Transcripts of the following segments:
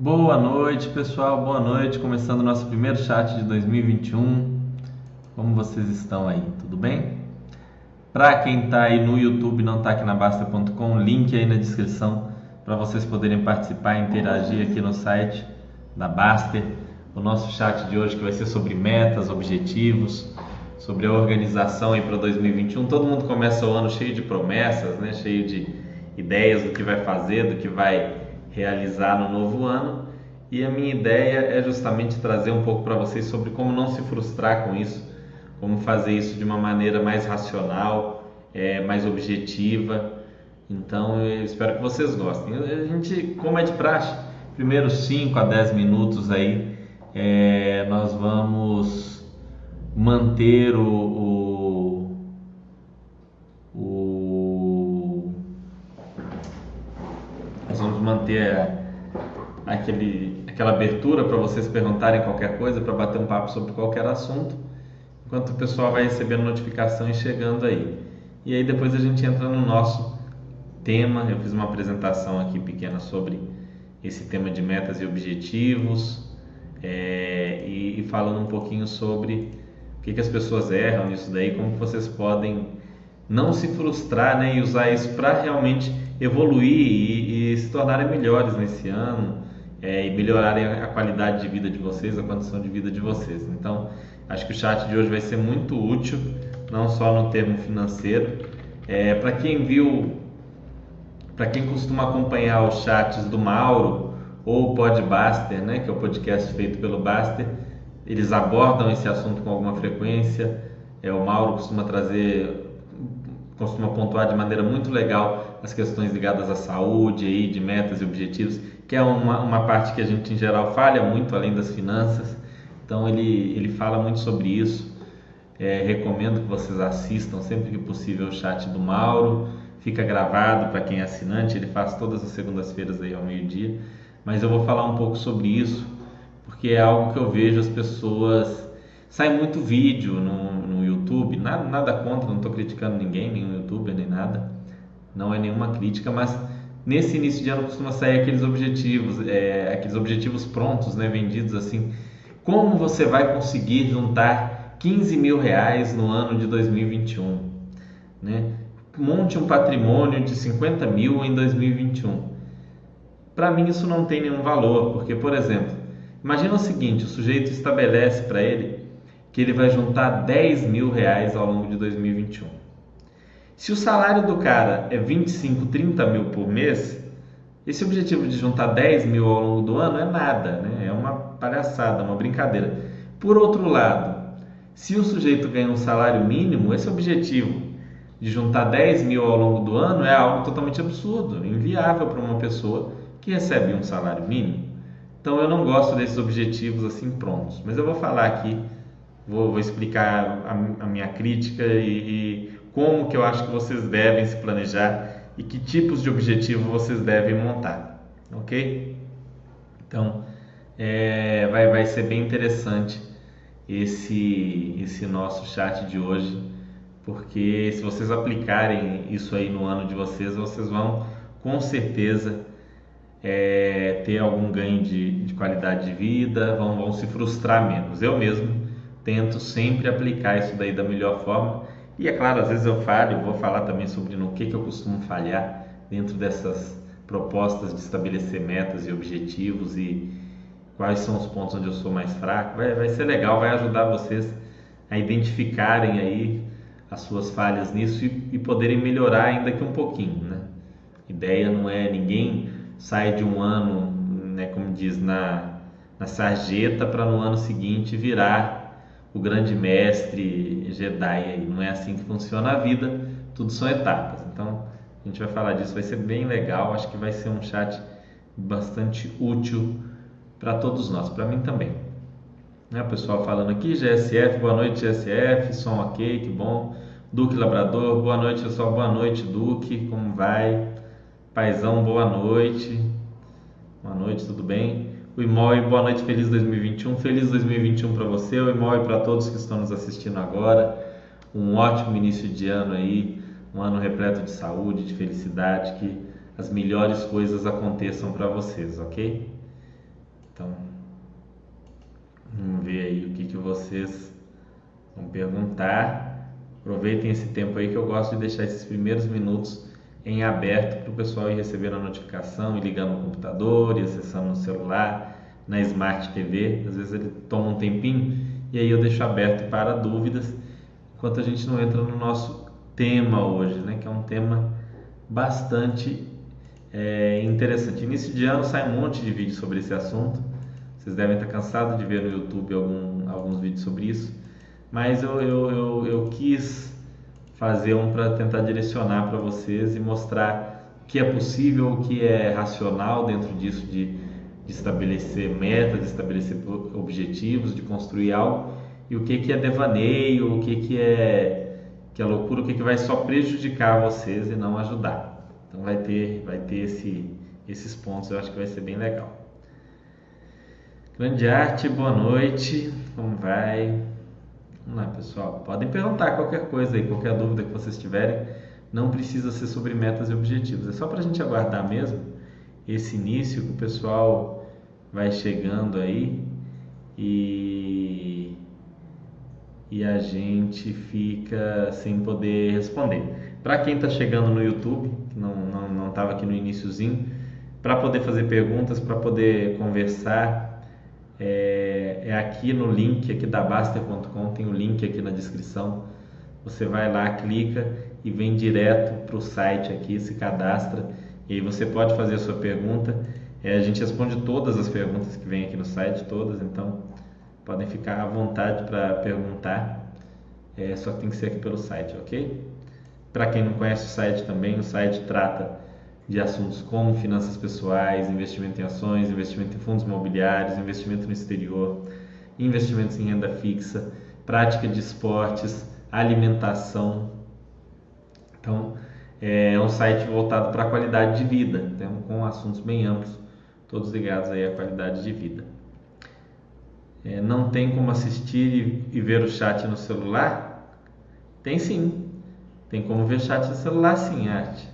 Boa noite, pessoal. Boa noite. Começando nosso primeiro chat de 2021. Como vocês estão aí? Tudo bem? Para quem está aí no YouTube, não está aqui na Basta.com, link aí na descrição para vocês poderem participar interagir aqui no site da Baster. O nosso chat de hoje que vai ser sobre metas, objetivos, sobre a organização aí para 2021. Todo mundo começa o ano cheio de promessas, né? Cheio de ideias do que vai fazer, do que vai realizar no novo ano. E a minha ideia é justamente trazer um pouco para vocês sobre como não se frustrar com isso, como fazer isso de uma maneira mais racional, é, mais objetiva. Então eu espero que vocês gostem. A gente, como é de praxe, primeiros 5 a 10 minutos aí, é, nós vamos manter o, o, nós vamos manter aquele, aquela abertura para vocês perguntarem qualquer coisa, para bater um papo sobre qualquer assunto, enquanto o pessoal vai recebendo notificação e chegando aí. E aí depois a gente entra no nosso tema. Eu fiz uma apresentação aqui pequena sobre esse tema de metas e objetivos é, e, e, falando um pouquinho sobre o que, que as pessoas erram nisso daí, como vocês podem não se frustrar né, e usar isso para realmente evoluir e, e, se tornarem melhores nesse ano é, e melhorarem a qualidade de vida de vocês, a condição de vida de vocês. Então, acho que o chat de hoje vai ser muito útil, não só no termo financeiro. É, para quem viu, para quem costuma acompanhar os chats do Mauro ou o Podbuster, né, que é o podcast feito pelo Baster, eles abordam esse assunto com alguma frequência. É, o Mauro costuma trazer costuma pontuar de maneira muito legal as questões ligadas à saúde, aí, de metas e objetivos, que é uma, uma parte que a gente em geral falha muito, além das finanças. Então ele, ele fala muito sobre isso. É, recomendo que vocês assistam sempre que possível o chat do Mauro. Fica gravado para quem é assinante, ele faz todas as segundas-feiras aí ao meio-dia. Mas eu vou falar um pouco sobre isso, porque é algo que eu vejo as pessoas. Sai muito vídeo no, no YouTube, nada, nada contra, não estou criticando ninguém, nenhum youtuber, nem nada, não é nenhuma crítica, mas nesse início de ano costuma sair aqueles objetivos, é, aqueles objetivos prontos, né, vendidos assim, como você vai conseguir juntar 15 mil reais no ano de 2021, né? Monte um patrimônio de 50 mil em 2021. Para mim isso não tem nenhum valor, porque, por exemplo, imagina o seguinte, o sujeito estabelece para ele que ele vai juntar 10 mil reais ao longo de 2021. Se o salário do cara é 25, 30 mil por mês, esse objetivo de juntar 10 mil ao longo do ano é nada, né? é uma palhaçada, uma brincadeira. Por outro lado, se o sujeito ganha um salário mínimo, esse objetivo de juntar 10 mil ao longo do ano é algo totalmente absurdo, inviável para uma pessoa que recebe um salário mínimo. Então eu não gosto desses objetivos assim prontos, mas eu vou falar aqui vou, vou explicar a, a, minha crítica e, e como que eu acho que vocês devem se planejar e que tipos de objetivo vocês devem montar, ok? Então, é, vai, vai ser bem interessante esse, esse nosso chat de hoje, porque se vocês aplicarem isso aí no ano de vocês, vocês vão com certeza é, ter algum ganho de, de qualidade de vida, vão, vão se frustrar menos. Eu mesmo tento sempre aplicar isso daí da melhor forma. E é claro, às vezes eu falho, vou falar também sobre no que, que eu costumo falhar dentro dessas propostas de estabelecer metas e objetivos e quais são os pontos onde eu sou mais fraco. Vai, vai ser legal, vai ajudar vocês a identificarem aí as suas falhas nisso e, e poderem melhorar ainda que um pouquinho, né? A ideia não é ninguém sai de um ano, né, como diz na, na sarjeta para no ano seguinte virar o grande mestre Jedi aí. Não é assim que funciona a vida, tudo são etapas. Então, a gente vai falar disso, vai ser bem legal. Acho que vai ser um chat bastante útil para todos nós, para mim também. Né, pessoal falando aqui, GSF, boa noite GSF, som ok, que bom. Duque Labrador, boa noite pessoal, boa noite Duque, como vai? Paizão, boa noite. Boa noite, tudo bem? O Imói, boa noite, feliz 2021. Feliz 2021 para você, o Imói para todos que estão nos assistindo agora. Um ótimo início de ano aí, um ano repleto de saúde, de felicidade, que as melhores coisas aconteçam para vocês, ok? Então, vamos ver aí o que, que vocês vão perguntar. Aproveitem esse tempo aí que eu gosto de deixar esses primeiros minutos em aberto para o pessoal ir recebendo a notificação e ligando no computador e acessando no celular, na Smart TV. Às vezes ele toma um tempinho e aí eu deixo aberto para dúvidas enquanto a gente não entra no nosso tema hoje, né, que é um tema bastante é, interessante. Início de ano sai um monte de vídeos sobre esse assunto. Vocês devem estar cansados de ver no YouTube algum, alguns vídeos sobre isso, mas eu, eu, eu, eu quis fazer um para tentar direcionar para vocês e mostrar o que é possível, o que é racional dentro disso de, de estabelecer metas, de estabelecer objetivos, de construir algo e o que, que é devaneio, o que, que é que é loucura, o que, que vai só prejudicar vocês e não ajudar. Então vai ter, vai ter esse, esses pontos, eu acho que vai ser bem legal. Grande arte, boa noite, como vai? Vamos lá, pessoal. Podem perguntar qualquer coisa aí, qualquer dúvida que vocês tiverem. Não precisa ser sobre metas e objetivos. É só para a gente aguardar mesmo esse início que o pessoal vai chegando aí e, e a gente fica sem poder responder. Para quem está chegando no YouTube, que não estava não, não aqui no iníciozinho, para poder fazer perguntas, para poder conversar, é, é aqui no link aqui da Baster.com, tem o link aqui na descrição. Você vai lá, clica e vem direto para o site aqui, se cadastra e aí você pode fazer a sua pergunta. É, a gente responde todas as perguntas que vem aqui no site, todas, então podem ficar à vontade para perguntar. É, só tem que ser aqui pelo site, ok? Para quem não conhece o site também, o site trata de assuntos como finanças pessoais, investimento em ações, investimento em fundos imobiliários, investimento no exterior, investimentos em renda fixa, prática de esportes, alimentação. Então, é um site voltado para a qualidade de vida, então, com assuntos bem amplos, todos ligados aí à qualidade de vida. É, não tem como assistir e, e ver o chat no celular? Tem sim. Tem como ver chat no celular sim, arte.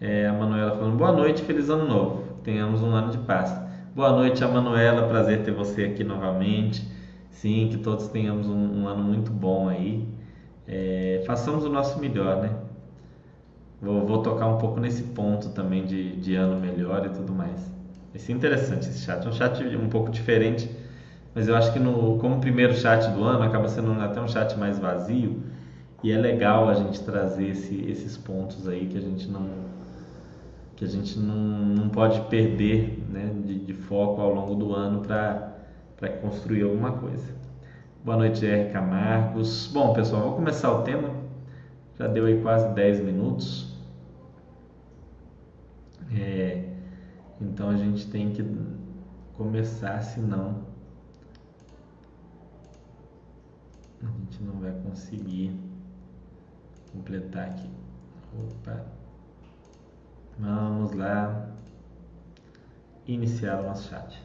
É, a Manuela falando, boa noite, feliz ano novo. Tenhamos um ano de paz. Boa noite, a Manuela, prazer ter você aqui novamente. Sim, que todos tenhamos um, um ano muito bom aí. É, façamos o nosso melhor, né? Vou, vou, tocar um pouco nesse ponto também de, de ano melhor e tudo mais. Vai ser interessante esse chat. É um chat um pouco diferente, mas eu acho que no, como primeiro chat do ano acaba sendo até um chat mais vazio e é legal a gente trazer esse, esses pontos aí que a gente não que a gente não, não pode perder né, de, de foco ao longo do ano para construir alguma coisa. Boa noite, R. Camargos. Bom, pessoal, vou começar o tema. Já deu aí quase 10 minutos. É, então a gente tem que começar, senão a gente não vai conseguir completar aqui. Opa. Vamos lá iniciar o nosso chat.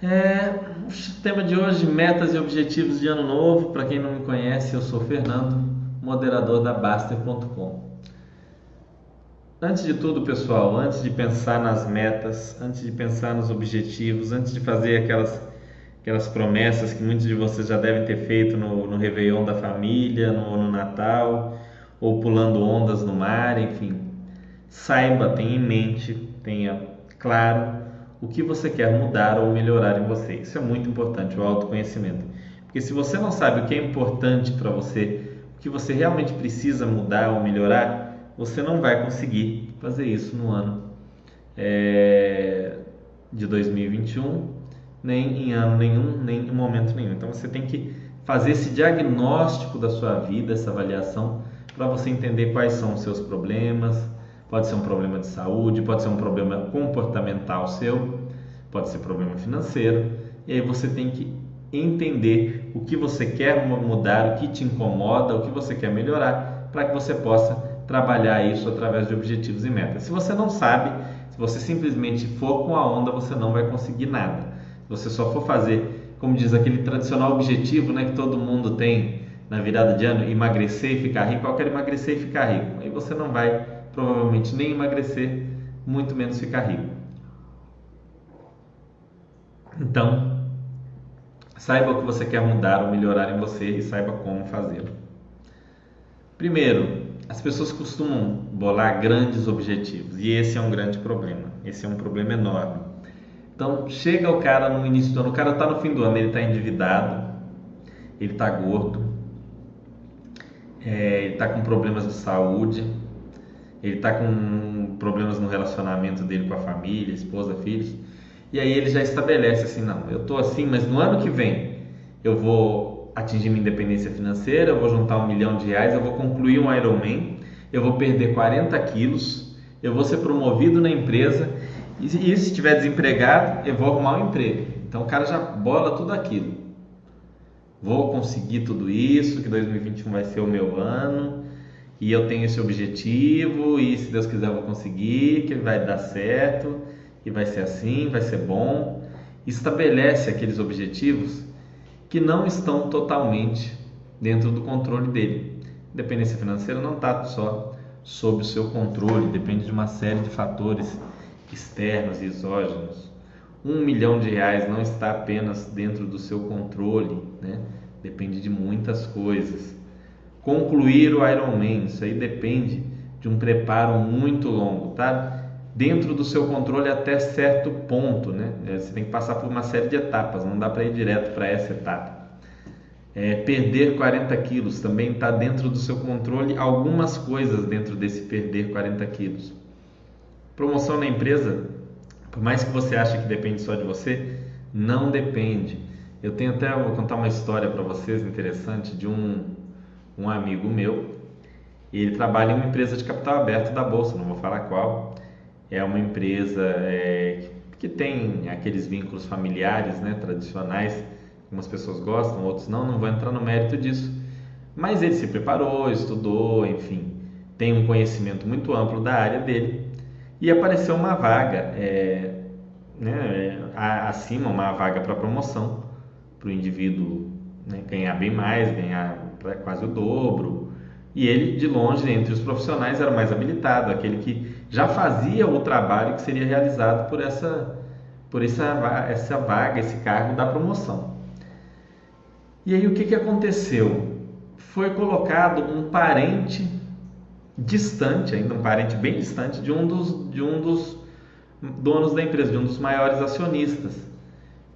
É, o tema de hoje, metas e objetivos de ano novo. Para quem não me conhece, eu sou Fernando, moderador da Baster.com. Antes de tudo, pessoal, antes de pensar nas metas, antes de pensar nos objetivos, antes de fazer aquelas, aquelas promessas que muitos de vocês já devem ter feito no, no Réveillon da família, no, no Natal, ou pulando ondas no mar, enfim, Saiba, tenha em mente, tenha claro o que você quer mudar ou melhorar em você. Isso é muito importante, o autoconhecimento. Porque se você não sabe o que é importante para você, o que você realmente precisa mudar ou melhorar, você não vai conseguir fazer isso no ano é, de 2021, nem em ano nenhum, nem em momento nenhum. Então você tem que fazer esse diagnóstico da sua vida, essa avaliação, para você entender quais são os seus problemas, Pode ser um problema de saúde, pode ser um problema comportamental seu, pode ser problema financeiro. E aí você tem que entender o que você quer mudar, o que te incomoda, o que você quer melhorar, para que você possa trabalhar isso através de objetivos e metas. Se você não sabe, se você simplesmente for com a onda, você não vai conseguir nada. Se você só for fazer, como diz aquele tradicional objetivo, né, que todo mundo tem na virada de ano, emagrecer e ficar rico, eu quero emagrecer e ficar rico. Aí você não vai provavelmente nem emagrecer, muito menos ficar rico. Então, saiba o que você quer mudar ou melhorar em você e saiba como fazê-lo. Primeiro, as pessoas costumam bolar grandes objetivos e esse é um grande problema. Esse é um problema enorme. Então, chega o cara no início do ano, o cara está no fim do ano, ele está endividado, ele está gordo, é, ele está com problemas de saúde, ele está com problemas no relacionamento dele com a família, esposa, filhos, e aí ele já estabelece assim, não, eu estou assim, mas no ano que vem eu vou atingir minha independência financeira, eu vou juntar um milhão de reais, eu vou concluir um Ironman, eu vou perder 40 quilos, eu vou ser promovido na empresa e, e se estiver desempregado, eu vou arrumar um emprego. Então o cara já bola tudo aquilo. Vou conseguir tudo isso, que 2021 vai ser o meu ano, e eu tenho esse objetivo, e se Deus quiser eu vou conseguir, que vai dar certo, e vai ser assim, vai ser bom. Estabelece aqueles objetivos que não estão totalmente dentro do controle dele. Independência financeira não está só sob o seu controle, depende de uma série de fatores externos e exógenos. Um milhão de reais não está apenas dentro do seu controle, né? depende de muitas coisas. Concluir o Ironman, isso aí depende de um preparo muito longo, tá? Dentro do seu controle até certo ponto, né? É, você tem que passar por uma série de etapas, não dá para ir direto para essa etapa. É, perder 40 quilos também está dentro do seu controle, algumas coisas dentro desse perder 40 quilos. Promoção na empresa, por mais que você ache que depende só de você, não depende. Eu tenho até, vou contar uma história para vocês interessante de um, um amigo meu. Ele trabalha em uma empresa de capital aberto da Bolsa, não vou falar qual. É uma empresa é, que tem aqueles vínculos familiares né, tradicionais, algumas pessoas gostam, outros não, não vou entrar no mérito disso. Mas ele se preparou, estudou, enfim, tem um conhecimento muito amplo da área dele e apareceu uma vaga é, né, acima, uma vaga para promoção, para o indivíduo né, ganhar bem mais, ganhar quase o dobro. E ele, de longe, entre os profissionais, era mais habilitado, aquele que já fazia o trabalho que seria realizado por essa, por essa, essa vaga, esse cargo da promoção. E aí o que, que aconteceu? Foi colocado um parente distante, ainda um parente bem distante de um dos, de um dos donos da empresa, de um dos maiores acionistas,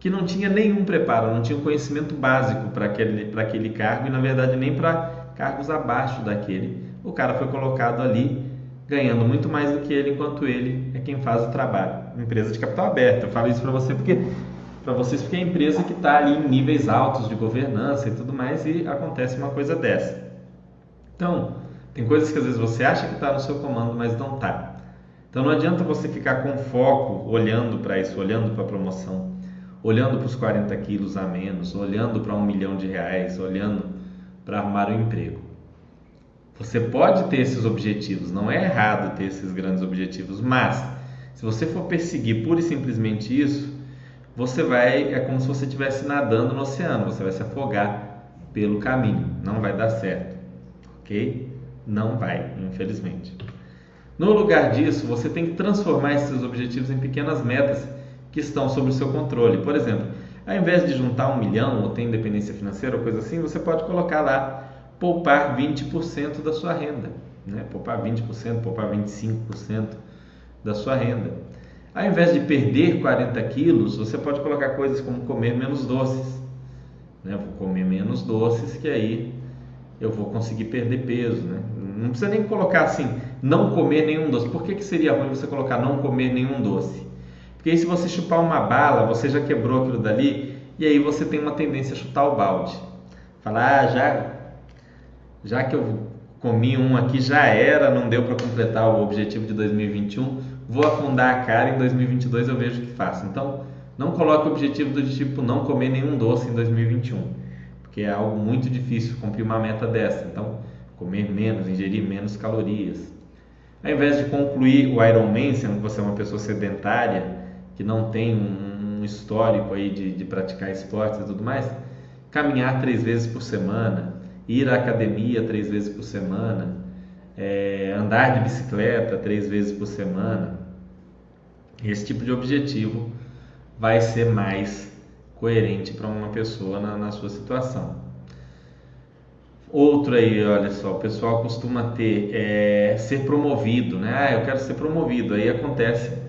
que não tinha nenhum preparo, não tinha um conhecimento básico para aquele, para aquele cargo e, na verdade, nem para cargos abaixo daquele. O cara foi colocado ali ganhando muito mais do que ele, enquanto ele é quem faz o trabalho. empresa de capital aberto. Eu falo isso para você porque para vocês porque é a empresa que está ali em níveis altos de governança e tudo mais e acontece uma coisa dessa. Então, tem coisas que às vezes você acha que está no seu comando, mas não está. Então não adianta você ficar com foco olhando para isso, olhando para a promoção, olhando para os 40 quilos a menos, olhando para um milhão de reais, olhando para arrumar um emprego. Você pode ter esses objetivos, não é errado ter esses grandes objetivos, mas se você for perseguir pura e simplesmente isso, você vai, é como se você estivesse nadando no oceano, você vai se afogar pelo caminho, não vai dar certo, ok? Não vai, infelizmente. No lugar disso, você tem que transformar esses objetivos em pequenas metas que estão sob o seu controle. Por exemplo, ao invés de juntar um milhão ou ter independência financeira ou coisa assim, você pode colocar lá poupar 20% da sua renda. Né? Poupar 20%, poupar 25% da sua renda. Ao invés de perder 40 quilos, você pode colocar coisas como comer menos doces. Né? Vou comer menos doces, que aí eu vou conseguir perder peso, né? Não precisa nem colocar assim, não comer nenhum doce. Por que, que seria ruim você colocar não comer nenhum doce? Porque aí se você chupar uma bala, você já quebrou aquilo dali e aí você tem uma tendência a chutar o balde. Falar, ah, já, já que eu comi um aqui, já era, não deu para completar o objetivo de 2021, vou afundar a cara em 2022 eu vejo o que faço. Então, não coloque o objetivo do tipo não comer nenhum doce em 2021 porque é algo muito difícil cumprir uma meta dessa. Então, comer menos, ingerir menos calorias. Ao invés de concluir o Ironman, sendo que você é uma pessoa sedentária, que não tem um histórico aí de, de praticar esportes e tudo mais, caminhar três vezes por semana, ir à academia três vezes por semana, é, andar de bicicleta três vezes por semana. Esse tipo de objetivo vai ser mais coerente para uma pessoa na, na sua situação. Outro aí, olha só, o pessoal costuma ter é, ser promovido, né? Ah, eu quero ser promovido. Aí acontece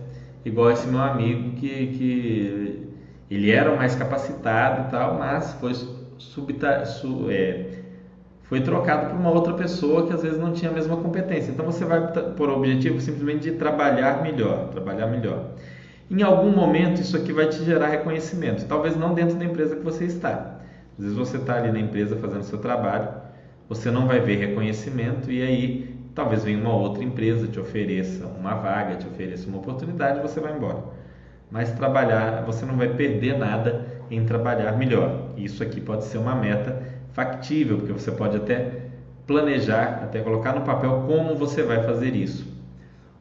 igual esse meu amigo que, que ele era mais capacitado e tal, mas foi subta, su, é, foi trocado por uma outra pessoa que às vezes não tinha a mesma competência. Então você vai por objetivo simplesmente de trabalhar melhor, trabalhar melhor. Em algum momento isso aqui vai te gerar reconhecimento, talvez não dentro da empresa que você está. Às vezes você está ali na empresa fazendo seu trabalho, você não vai ver reconhecimento e aí talvez venha uma outra empresa te ofereça uma vaga, te ofereça uma oportunidade, você vai embora. Mas trabalhar, você não vai perder nada em trabalhar melhor. Isso aqui pode ser uma meta factível, porque você pode até planejar, até colocar no papel como você vai fazer isso.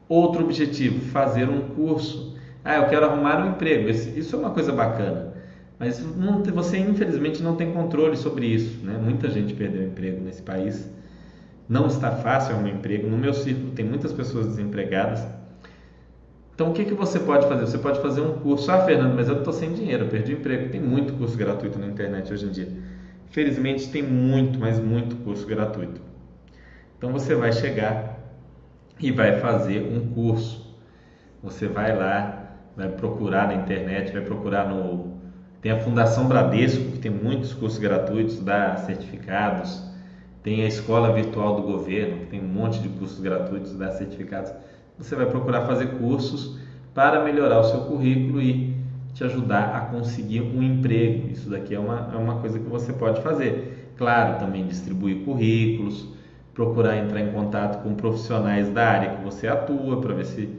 Outro objetivo, fazer um curso. Ah, eu quero arrumar um emprego. Isso é uma coisa bacana. Mas você infelizmente não tem controle sobre isso. Né? Muita gente perdeu emprego nesse país. Não está fácil arrumar emprego. No meu círculo tem muitas pessoas desempregadas. Então o que, que você pode fazer? Você pode fazer um curso. Ah, Fernando, mas eu estou sem dinheiro, perdi o emprego. Tem muito curso gratuito na internet hoje em dia. Felizmente tem muito, mas muito curso gratuito. Então você vai chegar e vai fazer um curso. Você vai lá, vai procurar na internet, vai procurar no. Tem a Fundação Bradesco, que tem muitos cursos gratuitos, dá certificados. Tem a Escola Virtual do Governo, que tem um monte de cursos gratuitos, dá certificados. Você vai procurar fazer cursos para melhorar o seu currículo e te ajudar a conseguir um emprego. Isso daqui é uma, é uma coisa que você pode fazer. Claro, também distribuir currículos, procurar entrar em contato com profissionais da área que você atua para ver se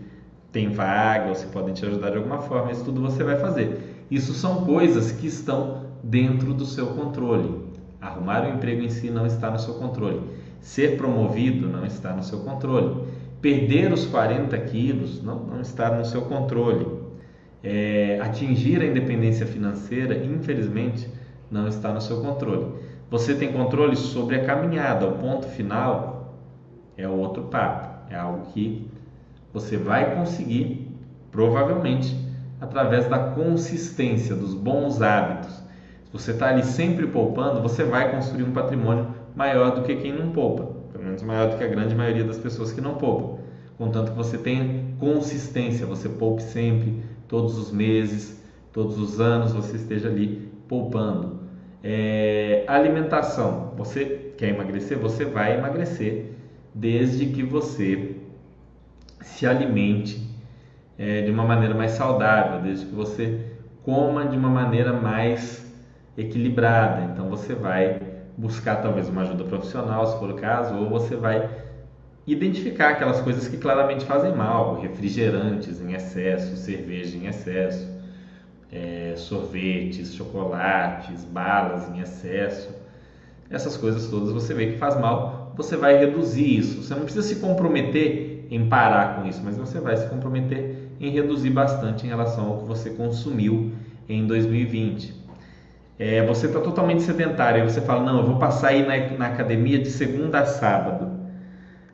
tem vaga ou se podem te ajudar de alguma forma. Isso tudo você vai fazer. Isso são coisas que estão dentro do seu controle. Arrumar o um emprego em si não está no seu controle. Ser promovido não está no seu controle. Perder os 40 quilos não, não está no seu controle é, atingir a independência financeira, infelizmente, não está no seu controle. Você tem controle sobre a caminhada, o ponto final é outro papo, é algo que você vai conseguir, provavelmente, através da consistência, dos bons hábitos. Você está ali sempre poupando, você vai construir um patrimônio maior do que quem não poupa, pelo menos maior do que a grande maioria das pessoas que não poupam. Contanto que você tenha consistência, você poupe sempre, todos os meses, todos os anos você esteja ali poupando. É, alimentação, você quer emagrecer? Você vai emagrecer desde que você se alimente é, de uma maneira mais saudável, desde que você coma de uma maneira mais equilibrada. Então você vai buscar talvez uma ajuda profissional, se for o caso, ou você vai identificar aquelas coisas que claramente fazem mal, refrigerantes em excesso, cerveja em excesso, é, sorvetes, chocolates, balas em excesso, essas coisas todas você vê que faz mal, você vai reduzir isso. Você não precisa se comprometer em parar com isso, mas você vai se comprometer em reduzir bastante em relação ao que você consumiu em 2020. É, você está totalmente sedentário, aí você fala, não, eu vou passar aí na, na academia de segunda a sábado.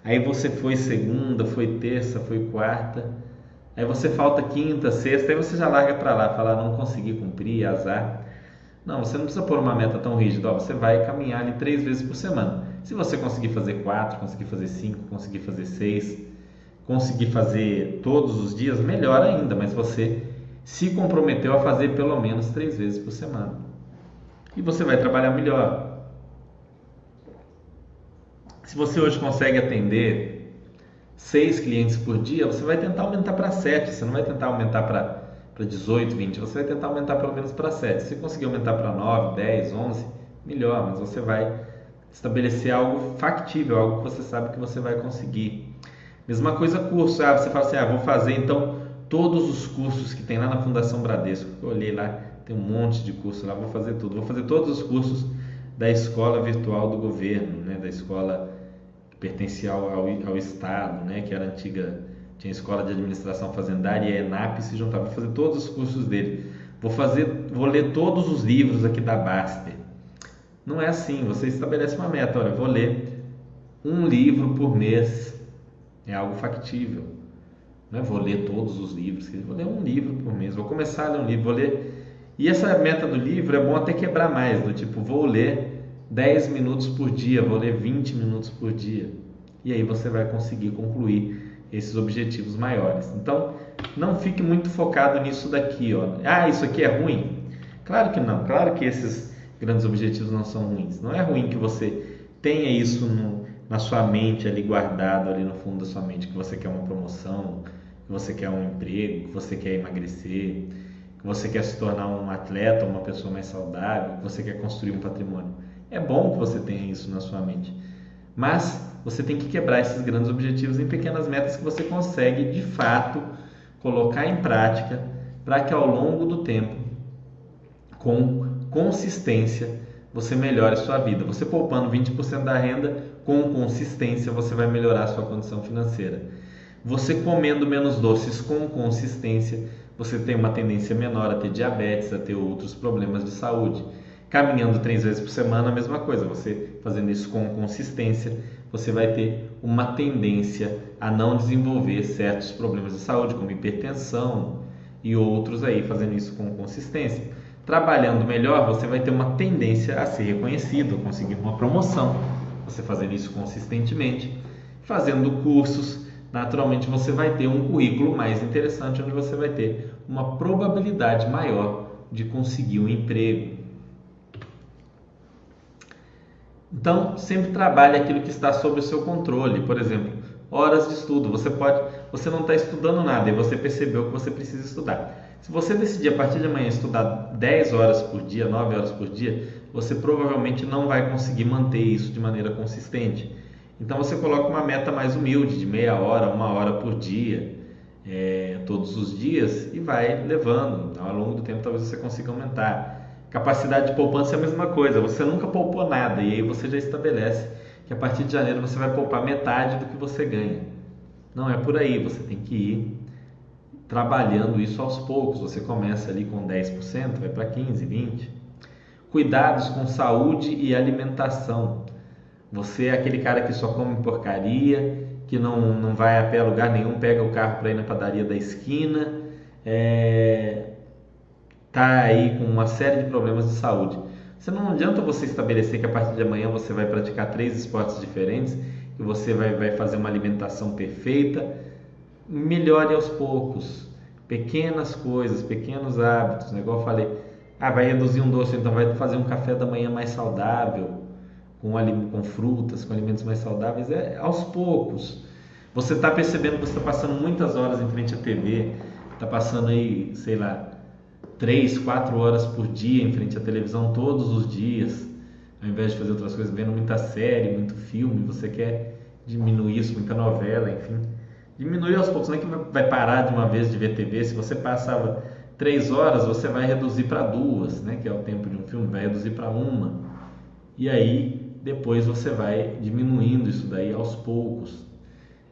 Aí você foi segunda, foi terça, foi quarta. Aí você falta quinta, sexta, aí você já larga para lá, fala não consegui cumprir, azar. Não, você não precisa pôr uma meta tão rígida. Ó, você vai caminhar ali três vezes por semana. Se você conseguir fazer quatro, conseguir fazer cinco, conseguir fazer seis, conseguir fazer todos os dias, melhor ainda. Mas você se comprometeu a fazer pelo menos três vezes por semana. E você vai trabalhar melhor. Se você hoje consegue atender seis clientes por dia, você vai tentar aumentar para sete. Você não vai tentar aumentar para 18, 20. Você vai tentar aumentar pelo menos para sete. Se conseguir aumentar para 9, 10, 11, melhor. Mas você vai estabelecer algo factível, algo que você sabe que você vai conseguir. Mesma coisa curso. Ah, você fala assim, ah, vou fazer então todos os cursos que tem lá na Fundação Bradesco. Eu olhei lá, tem um monte de cursos lá, vou fazer tudo. Vou fazer todos os cursos da escola virtual do governo, né, da escola pertencia ao, ao, Estado, né, que era antiga, tinha escola de administração fazendária e a ENAP se juntava para fazer todos os cursos dele. Vou fazer, vou ler todos os livros aqui da Baster. Não é assim, você estabelece uma meta, olha, vou ler um livro por mês. É algo factível. Não é vou ler todos os livros, vou ler um livro por mês, vou começar a ler um livro, vou ler E essa meta do livro é bom até quebrar mais, do tipo, vou ler 10 minutos por dia, vou ler 20 minutos por dia. E aí você vai conseguir concluir esses objetivos maiores. Então, não fique muito focado nisso daqui, ó. Ah, isso aqui é ruim? Claro que não. Claro que esses grandes objetivos não são ruins. Não é ruim que você tenha isso no, na sua mente ali guardado ali no fundo da sua mente que você quer uma promoção, que você quer um emprego, que você quer emagrecer, que você quer se tornar um atleta, uma pessoa mais saudável, que você quer construir um patrimônio. É bom que você tenha isso na sua mente. Mas você tem que quebrar esses grandes objetivos em pequenas metas que você consegue de fato colocar em prática para que ao longo do tempo, com consistência, você melhore sua vida. Você poupando 20% da renda com consistência, você vai melhorar sua condição financeira. Você comendo menos doces com consistência, você tem uma tendência menor a ter diabetes, a ter outros problemas de saúde. Caminhando três vezes por semana, a mesma coisa. Você fazendo isso com consistência, você vai ter uma tendência a não desenvolver certos problemas de saúde, como hipertensão e outros aí, fazendo isso com consistência. Trabalhando melhor, você vai ter uma tendência a ser reconhecido, a conseguir uma promoção. Você fazendo isso consistentemente, fazendo cursos, naturalmente você vai ter um currículo mais interessante, onde você vai ter uma probabilidade maior de conseguir um emprego. Então, sempre trabalhe aquilo que está sob o seu controle. Por exemplo, horas de estudo. Você pode, você não está estudando nada e você percebeu que você precisa estudar. Se você decidir a partir de amanhã estudar 10 horas por dia, 9 horas por dia, você provavelmente não vai conseguir manter isso de maneira consistente. Então você coloca uma meta mais humilde, de meia hora, uma hora por dia, é, todos os dias, e vai levando. Então, ao longo do tempo talvez você consiga aumentar. Capacidade de poupança é a mesma coisa, você nunca poupou nada e aí você já estabelece que a partir de janeiro você vai poupar metade do que você ganha. Não é por aí, você tem que ir trabalhando isso aos poucos. Você começa ali com 10%, vai para 15, 20. Cuidados com saúde e alimentação. Você é aquele cara que só come porcaria, que não, não vai a pé a lugar nenhum, pega o carro para ir na padaria da esquina, é, tá aí com uma série de problemas de saúde. Você não adianta você estabelecer que a partir de amanhã você vai praticar três esportes diferentes, que você vai, vai fazer uma alimentação perfeita. Melhore aos poucos, pequenas coisas, pequenos hábitos. Né? Igual eu falei, ah, vai reduzir um doce, então vai fazer um café da manhã mais saudável com, com frutas, com alimentos mais saudáveis, é aos poucos. Você está percebendo que você está passando muitas horas em frente à TV, está passando aí, sei lá, três, quatro horas por dia em frente à televisão todos os dias, ao invés de fazer outras coisas, vendo muita série, muito filme, você quer diminuir isso, muita novela, enfim. Diminuir aos poucos, não é que vai parar de uma vez de ver TV, se você passava três horas, você vai reduzir para duas, né, que é o tempo de um filme, vai reduzir para uma. E aí depois você vai diminuindo isso daí aos poucos.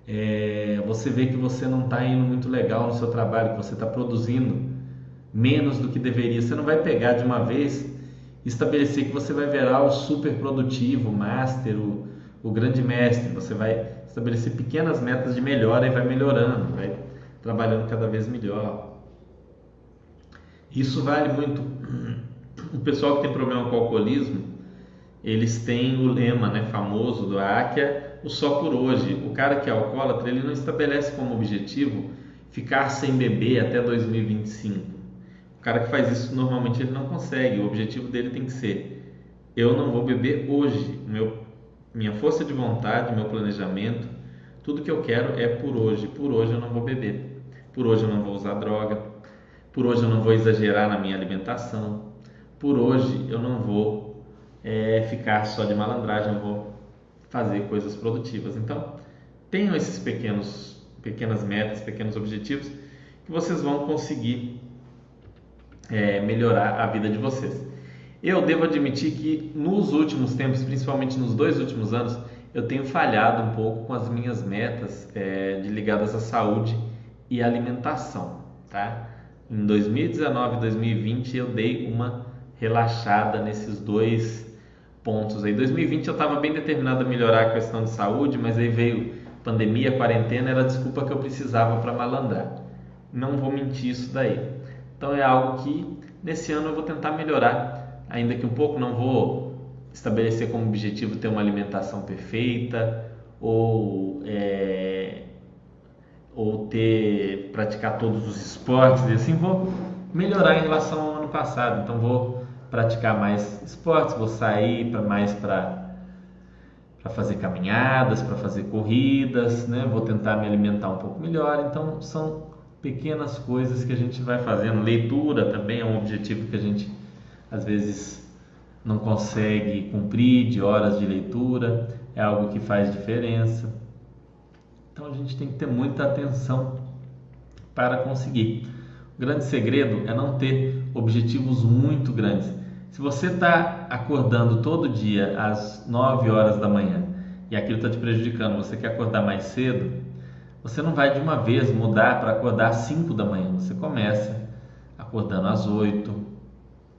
É, você vê que você não está indo muito legal no seu trabalho, que você está produzindo menos do que deveria. Você não vai pegar de uma vez estabelecer que você vai virar o super produtivo, o master, o, o grande mestre. Você vai estabelecer pequenas metas de melhora e vai melhorando, vai trabalhando cada vez melhor. Isso vale muito. O pessoal que tem problema com o alcoolismo, eles têm o lema né, famoso do Áquia, o só por hoje. O cara que é alcoólatra, ele não estabelece como objetivo ficar sem beber até 2025. O cara que faz isso normalmente ele não consegue. O objetivo dele tem que ser: eu não vou beber hoje. Meu, minha força de vontade, meu planejamento, tudo que eu quero é por hoje. Por hoje eu não vou beber. Por hoje eu não vou usar droga. Por hoje eu não vou exagerar na minha alimentação. Por hoje eu não vou é, ficar só de malandragem, eu vou fazer coisas produtivas. Então, tenham esses pequenos, pequenas metas, pequenos objetivos que vocês vão conseguir é, melhorar a vida de vocês. Eu devo admitir que nos últimos tempos, principalmente nos dois últimos anos, eu tenho falhado um pouco com as minhas metas é, de ligadas à saúde e alimentação, tá? Em 2019 e 2020 eu dei uma relaxada nesses dois pontos aí. 2020 eu estava bem determinado a melhorar a questão de saúde, mas aí veio pandemia, quarentena, era a desculpa que eu precisava para malandrar. Não vou mentir isso daí. Então é algo que Nesse ano eu vou tentar melhorar, ainda que um pouco, não vou estabelecer como objetivo ter uma alimentação perfeita ou é, ou ter praticar todos os esportes e assim vou melhorar em relação ao ano passado. Então vou praticar mais esportes, vou sair para mais para para fazer caminhadas, para fazer corridas, né? Vou tentar me alimentar um pouco melhor. Então são pequenas coisas que a gente vai fazendo. Leitura também é um objetivo que a gente às vezes não consegue cumprir de horas de leitura, é algo que faz diferença. Então a gente tem que ter muita atenção para conseguir. O grande segredo é não ter objetivos muito grandes. Se você está acordando todo dia às 9 horas da manhã e aquilo está te prejudicando, você quer acordar mais cedo, você não vai de uma vez mudar para acordar às 5 da manhã. Você começa acordando às 8,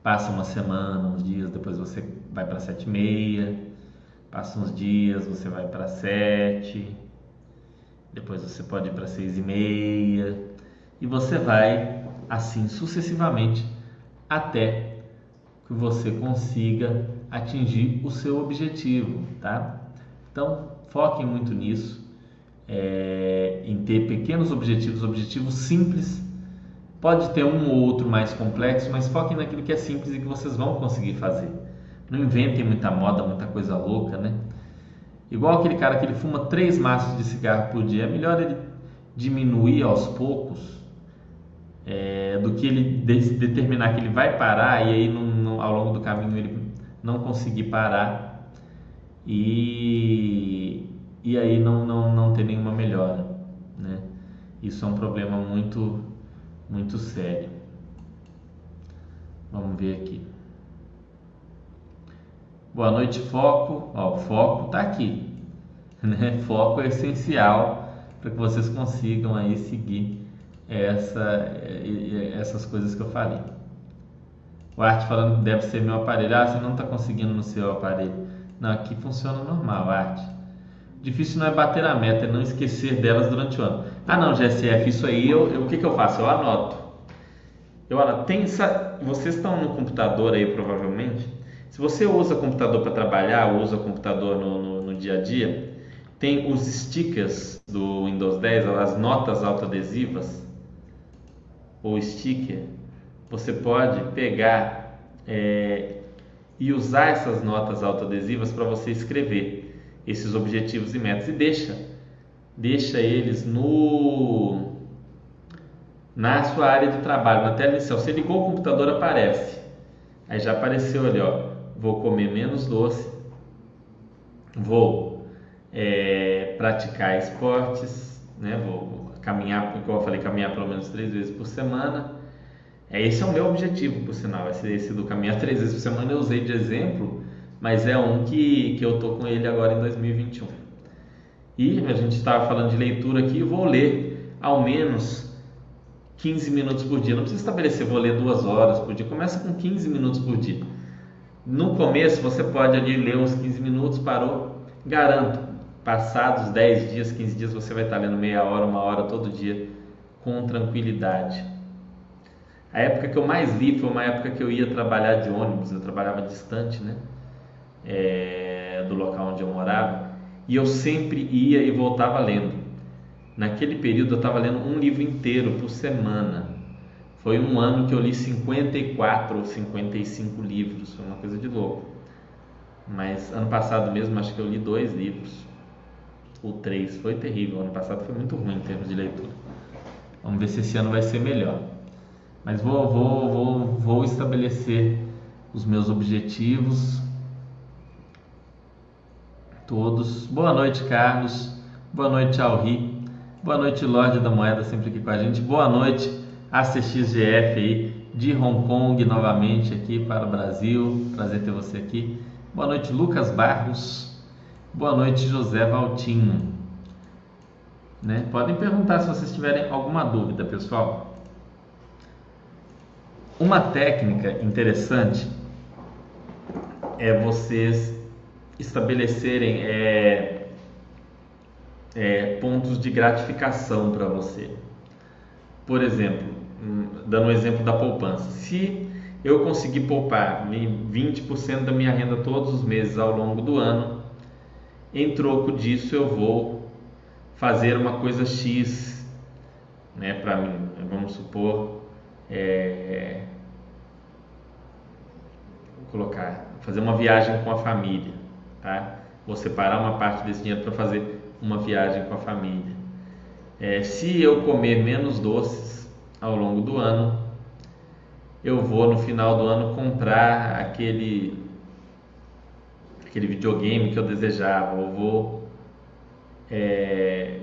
passa uma semana, uns dias, depois você vai para 7 e meia, passa uns dias, você vai para 7, depois você pode ir para 6 e meia, e você vai assim sucessivamente até que você consiga atingir o seu objetivo, tá? Então foquem muito nisso, é, em ter pequenos objetivos, objetivos simples. Pode ter um ou outro mais complexo, mas foquem naquilo que é simples e que vocês vão conseguir fazer. Não inventem muita moda, muita coisa louca, né? Igual aquele cara que ele fuma três maços de cigarro por dia, é melhor ele diminuir aos poucos é, do que ele de, determinar que ele vai parar e aí ao longo do caminho ele não conseguir parar e, e aí não, não, não ter nenhuma melhora. Né? Isso é um problema muito, muito sério. Vamos ver aqui. Boa noite, foco. Ó, o foco está aqui. Né? Foco é essencial para que vocês consigam aí seguir essa, essas coisas que eu falei. O Arte falando que deve ser meu aparelho. Ah, você não está conseguindo no seu aparelho. Não, aqui funciona normal, Arte. Difícil não é bater a meta, é não esquecer delas durante o ano. Ah, não, GSF, isso aí, eu, eu o que, que eu faço? Eu anoto. Eu anoto. Tem essa, vocês estão no computador aí, provavelmente. Se você usa computador para trabalhar, usa computador no, no, no, dia a dia, tem os stickers do Windows 10, as notas autoadesivas, ou sticker, você pode pegar é, e usar essas notas autoadesivas para você escrever esses objetivos e metas e deixa deixa eles no na sua área de trabalho, na tela inicial. Você ligou o computador, aparece. Aí já apareceu ali, ó vou comer menos doce, vou é, praticar esportes, né? vou caminhar, como eu falei, caminhar pelo menos três vezes por semana. É, esse é o meu objetivo, por sinal, esse, esse do caminhar três vezes por semana eu usei de exemplo, mas é um que, que eu tô com ele agora em 2021. E a gente estava falando de leitura aqui, vou ler ao menos 15 minutos por dia. Não precisa estabelecer, vou ler duas horas por dia. Começa com 15 minutos por dia. No começo você pode ali ler uns 15 minutos, parou, garanto, passados 10 dias, 15 dias você vai estar lendo meia hora, uma hora todo dia com tranquilidade. A época que eu mais li foi uma época que eu ia trabalhar de ônibus, eu trabalhava distante, né? É, do local onde eu morava, e eu sempre ia e voltava lendo. Naquele período eu estava lendo um livro inteiro por semana. Foi um ano que eu li 54 ou 55 livros, foi uma coisa de louco. Mas ano passado mesmo acho que eu li dois livros, ou três, foi terrível. Ano passado foi muito ruim em termos de leitura. Vamos ver se esse ano vai ser melhor. Mas vou, vou, vou, vou estabelecer os meus objetivos todos. Boa noite, Carlos. Boa noite, Alri. Boa noite, Lorde da Moeda, sempre aqui com a gente. Boa noite, ACXGF aí de Hong Kong novamente aqui para o Brasil. Prazer ter você aqui. Boa noite, Lucas Barros. Boa noite, José Valtinho. Né? Podem perguntar se vocês tiverem alguma dúvida, pessoal. Uma técnica interessante é vocês estabelecerem é, é, pontos de gratificação para você. Por exemplo, dando um exemplo da poupança. Se eu consegui poupar 20% da minha renda todos os meses ao longo do ano, em troco disso eu vou fazer uma coisa X, né, para mim, vamos supor, é, colocar, fazer uma viagem com a família, tá? Vou separar uma parte desse dinheiro para fazer uma viagem com a família. É, se eu comer menos doces ao longo do ano, eu vou no final do ano comprar aquele aquele videogame que eu desejava, ou vou é,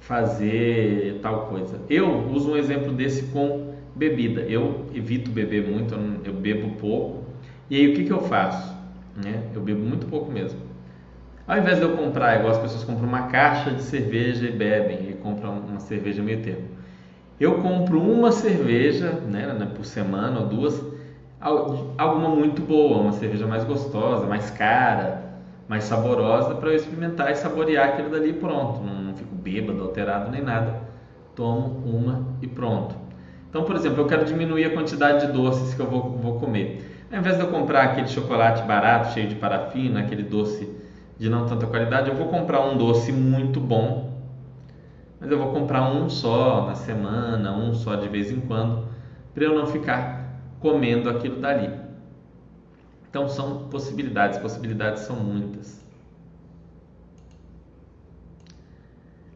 fazer tal coisa. Eu uso um exemplo desse com bebida. Eu evito beber muito, eu bebo pouco. E aí o que, que eu faço? Né? Eu bebo muito pouco mesmo. Ao invés de eu comprar, igual as pessoas compram uma caixa de cerveja e bebem, e compram uma cerveja meio termo. Eu compro uma cerveja né, né por semana ou duas, alguma muito boa, uma cerveja mais gostosa, mais cara, mais saborosa, para eu experimentar e saborear aquilo dali pronto. Não, não fico bêbado, alterado nem nada. Tomo uma e pronto. Então, por exemplo, eu quero diminuir a quantidade de doces que eu vou, vou comer. Ao invés de eu comprar aquele chocolate barato, cheio de parafina, aquele doce de não tanta qualidade, eu vou comprar um doce muito bom, mas eu vou comprar um só na semana, um só de vez em quando, para eu não ficar comendo aquilo dali. Então são possibilidades, possibilidades são muitas.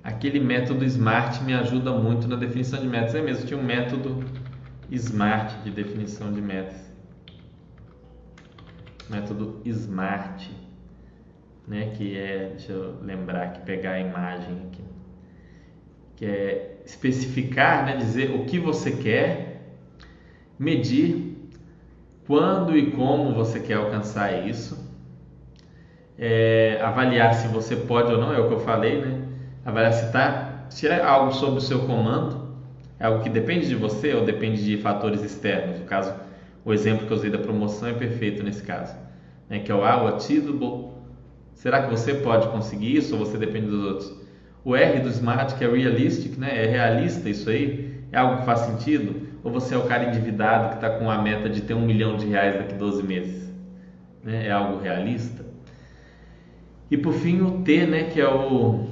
Aquele método SMART me ajuda muito na definição de metas. É mesmo, tinha um método SMART de definição de metas método SMART, né, que é, deixa eu lembrar aqui, pegar a imagem aqui, que é especificar, né, dizer o que você quer, medir quando e como você quer alcançar isso, é, avaliar se você pode ou não, é o que eu falei, né, avaliar se tá, se é algo sob o seu comando, é algo que depende de você ou depende de fatores externos, no caso o exemplo que eu usei da promoção é perfeito nesse caso, né? que é o ah, o achievable. Será que você pode conseguir isso ou você depende dos outros? O R do SMART, que é realistic, né? é realista isso aí? É algo que faz sentido? Ou você é o cara endividado que está com a meta de ter um milhão de reais daqui a 12 meses? Né? É algo realista? E por fim o T, né, que é o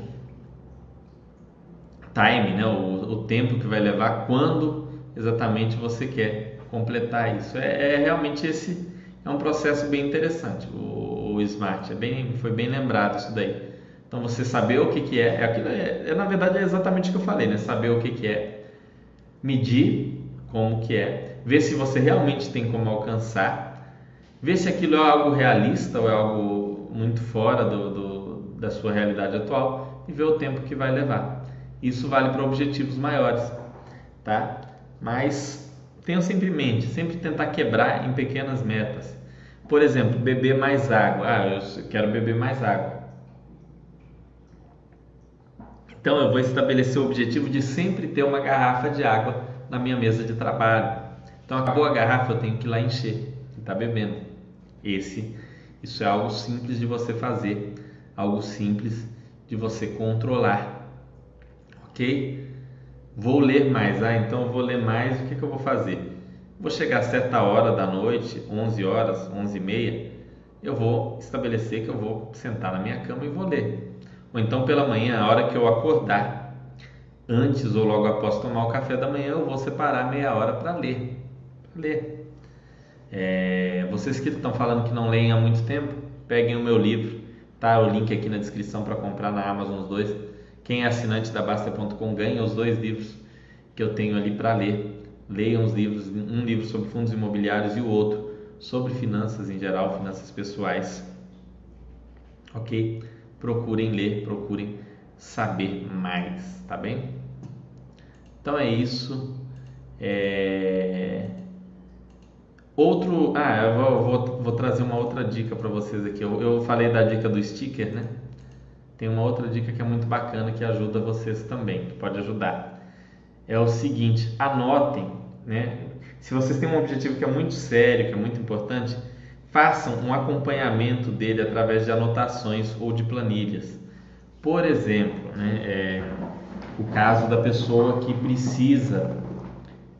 time, né, o, o tempo que vai levar, quando exatamente você quer completar isso. É, é, realmente esse é um processo bem interessante. O, o, Smart é bem, foi bem lembrado isso daí. Então você saber o que, que é, é, aquilo é, é na verdade é exatamente o que eu falei, né? Saber o que, que é, medir como que é, ver se você realmente tem como alcançar, ver se aquilo é algo realista ou é algo muito fora do, do da sua realidade atual e ver o tempo que vai levar. Isso vale para objetivos maiores, tá? Mas Tenham sempre em mente, sempre tentar quebrar em pequenas metas. Por exemplo, beber mais água. Ah, eu quero beber mais água. Então eu vou estabelecer o objetivo de sempre ter uma garrafa de água na minha mesa de trabalho. Então acabou a garrafa, eu tenho que ir lá encher e tá bebendo. Esse, isso é algo simples de você fazer, algo simples de você controlar, ok? Vou ler mais, ah, então vou ler mais, o que, que eu vou fazer? Vou chegar a certa hora da noite, 11 horas, 11 e meia, eu vou estabelecer que eu vou sentar na minha cama e vou ler. Ou então pela manhã, a hora que eu acordar, antes ou logo após tomar o café da manhã, eu vou separar meia hora para ler. Pra ler. É, vocês que estão falando que não leem há muito tempo, peguem o meu livro, tá? O link aqui na descrição para comprar na Amazon os dois quem é assinante da Basta.com ganha os dois livros que eu tenho ali para ler. Leiam os livros, um livro sobre fundos imobiliários e o outro sobre finanças em geral, finanças pessoais. Ok? Procurem ler, procurem saber mais, tá bem? Então é isso. É... Outro, ah, eu vou, vou, vou trazer uma outra dica para vocês aqui. Eu, eu falei da dica do sticker, né? Tem uma outra dica que é muito bacana que ajuda vocês também, que pode ajudar. É o seguinte, anotem, né? Se vocês têm um objetivo que é muito sério, que é muito importante, façam um acompanhamento dele através de anotações ou de planilhas. Por exemplo, né, é, o caso da pessoa que precisa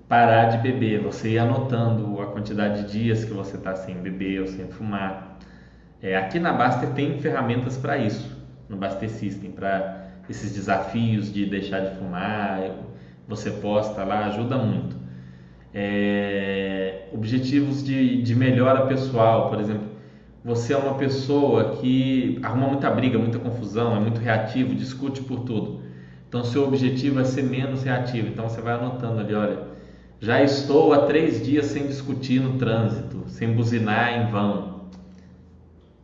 parar de beber, você ir anotando a quantidade de dias que você está sem beber ou sem fumar. É, aqui na Baster tem ferramentas para isso, no Baster System, para esses desafios de deixar de fumar, você posta lá, ajuda muito. É, objetivos de, de melhora pessoal, por exemplo, você é uma pessoa que arruma muita briga, muita confusão, é muito reativo, discute por tudo. Então, seu objetivo é ser menos reativo. Então, você vai anotando ali, olha, já estou há três dias sem discutir no trânsito, sem buzinar em vão.